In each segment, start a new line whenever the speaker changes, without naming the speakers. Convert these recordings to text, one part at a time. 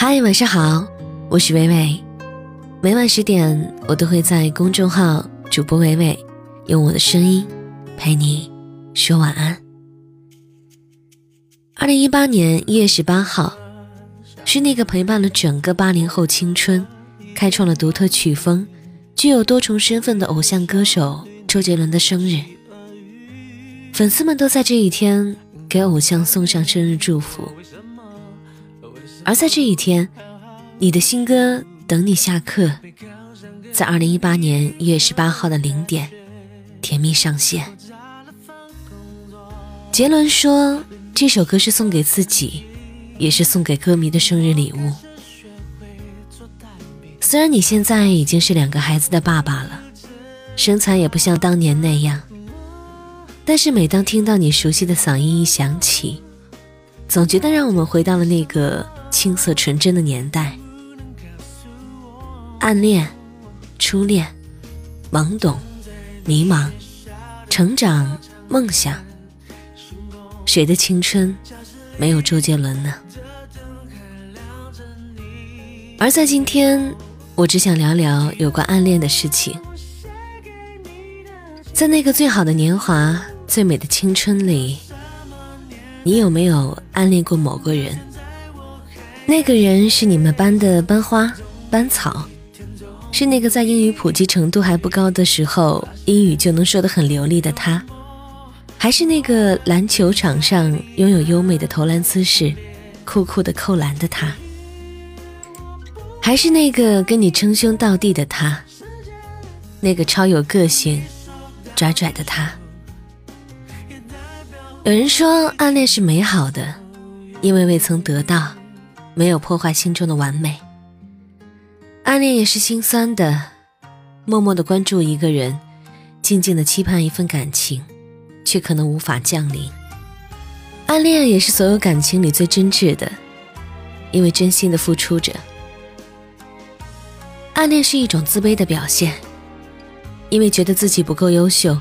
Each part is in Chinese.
嗨，晚上好，我是伟伟。每晚十点，我都会在公众号主播伟伟用我的声音陪你说晚安。二零一八年一月十八号，是那个陪伴了整个八零后青春、开创了独特曲风、具有多重身份的偶像歌手周杰伦的生日。粉丝们都在这一天给偶像送上生日祝福。而在这一天，你的新歌《等你下课》在二零一八年一月十八号的零点甜蜜上线。杰伦说，这首歌是送给自己，也是送给歌迷的生日礼物。虽然你现在已经是两个孩子的爸爸了，身材也不像当年那样，但是每当听到你熟悉的嗓音一响起，总觉得让我们回到了那个。青涩纯真的年代，暗恋、初恋、懵懂、迷茫、成长、梦想，谁的青春没有周杰伦呢？而在今天，我只想聊聊有关暗恋的事情。在那个最好的年华、最美的青春里，你有没有暗恋过某个人？那个人是你们班的班花、班草，是那个在英语普及程度还不高的时候，英语就能说得很流利的他，还是那个篮球场上拥有优美的投篮姿势、酷酷的扣篮的他，还是那个跟你称兄道弟的他，那个超有个性、拽拽的他。有人说，暗恋是美好的，因为未曾得到。没有破坏心中的完美，暗恋也是心酸的。默默的关注一个人，静静的期盼一份感情，却可能无法降临。暗恋也是所有感情里最真挚的，因为真心的付出着。暗恋是一种自卑的表现，因为觉得自己不够优秀，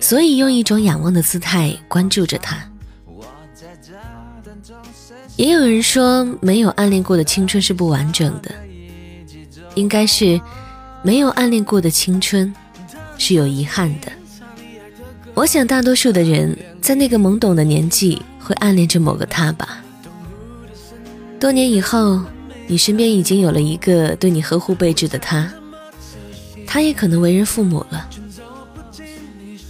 所以用一种仰望的姿态关注着他。也有人说，没有暗恋过的青春是不完整的，应该是没有暗恋过的青春是有遗憾的。我想，大多数的人在那个懵懂的年纪会暗恋着某个他吧。多年以后，你身边已经有了一个对你呵护备至的他，他也可能为人父母了。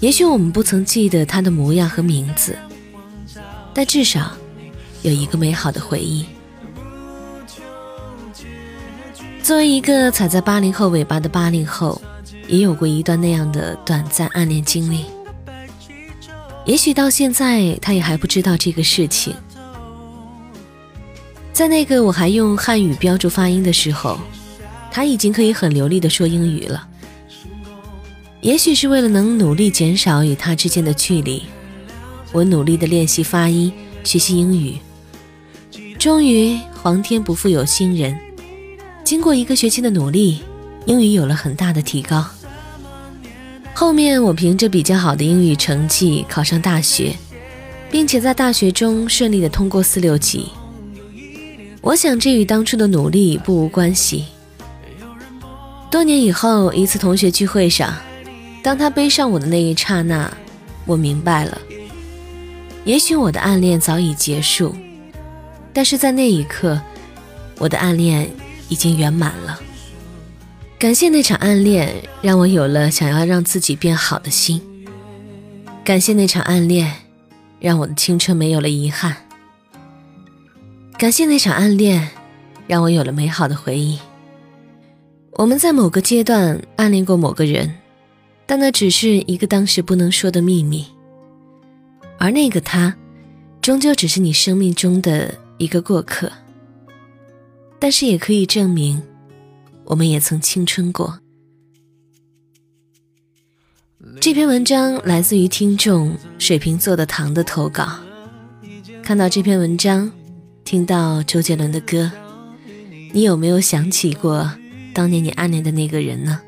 也许我们不曾记得他的模样和名字，但至少。有一个美好的回忆。作为一个踩在八零后尾巴的八零后，也有过一段那样的短暂暗恋经历。也许到现在，他也还不知道这个事情。在那个我还用汉语标注发音的时候，他已经可以很流利的说英语了。也许是为了能努力减少与他之间的距离，我努力的练习发音，学习英语。终于，皇天不负有心人。经过一个学期的努力，英语有了很大的提高。后面我凭着比较好的英语成绩考上大学，并且在大学中顺利的通过四六级。我想这与当初的努力不无关系。多年以后，一次同学聚会上，当他背上我的那一刹那，我明白了，也许我的暗恋早已结束。但是在那一刻，我的暗恋已经圆满了。感谢那场暗恋，让我有了想要让自己变好的心。感谢那场暗恋，让我的青春没有了遗憾。感谢那场暗恋，让我有了美好的回忆。我们在某个阶段暗恋过某个人，但那只是一个当时不能说的秘密。而那个他，终究只是你生命中的。一个过客，但是也可以证明，我们也曾青春过。这篇文章来自于听众水瓶座的糖的投稿。看到这篇文章，听到周杰伦的歌，你有没有想起过当年你暗恋的那个人呢？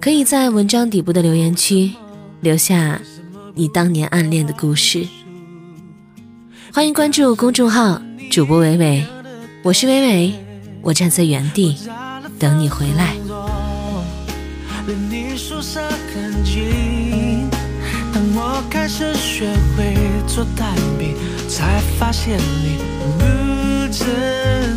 可以在文章底部的留言区留下你当年暗恋的故事。欢迎关注公众号主播伟伟，我是伟伟，我站在原地等你回来。
当我开始学会做蛋饼，才发现你不知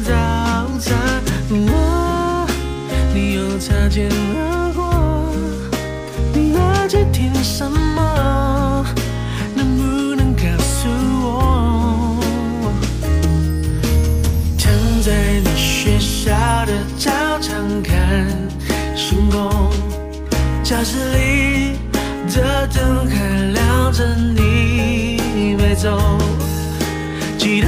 看星空，教室里。的灯还亮着，你没走。记得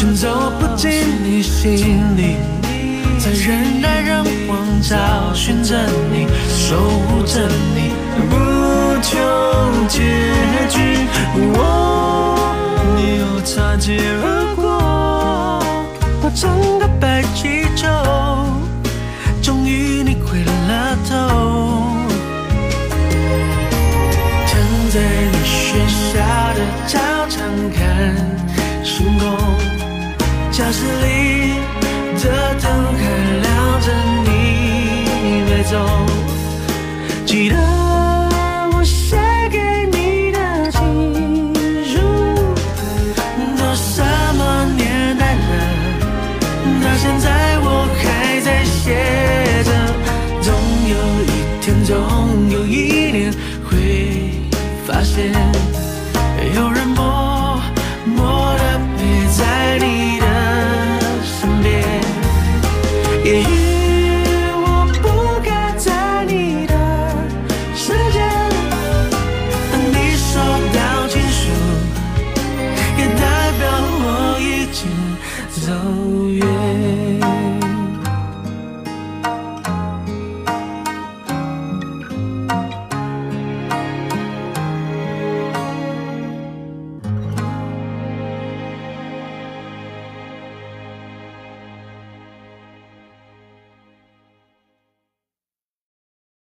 却走不进你心里，在人来人往找寻着你，守护着你，不求结局。你又擦肩而过，我教室里的灯还亮着，你没走，记得我写给你的情书，都什么年代了，到现在我还在写着，总有一天走。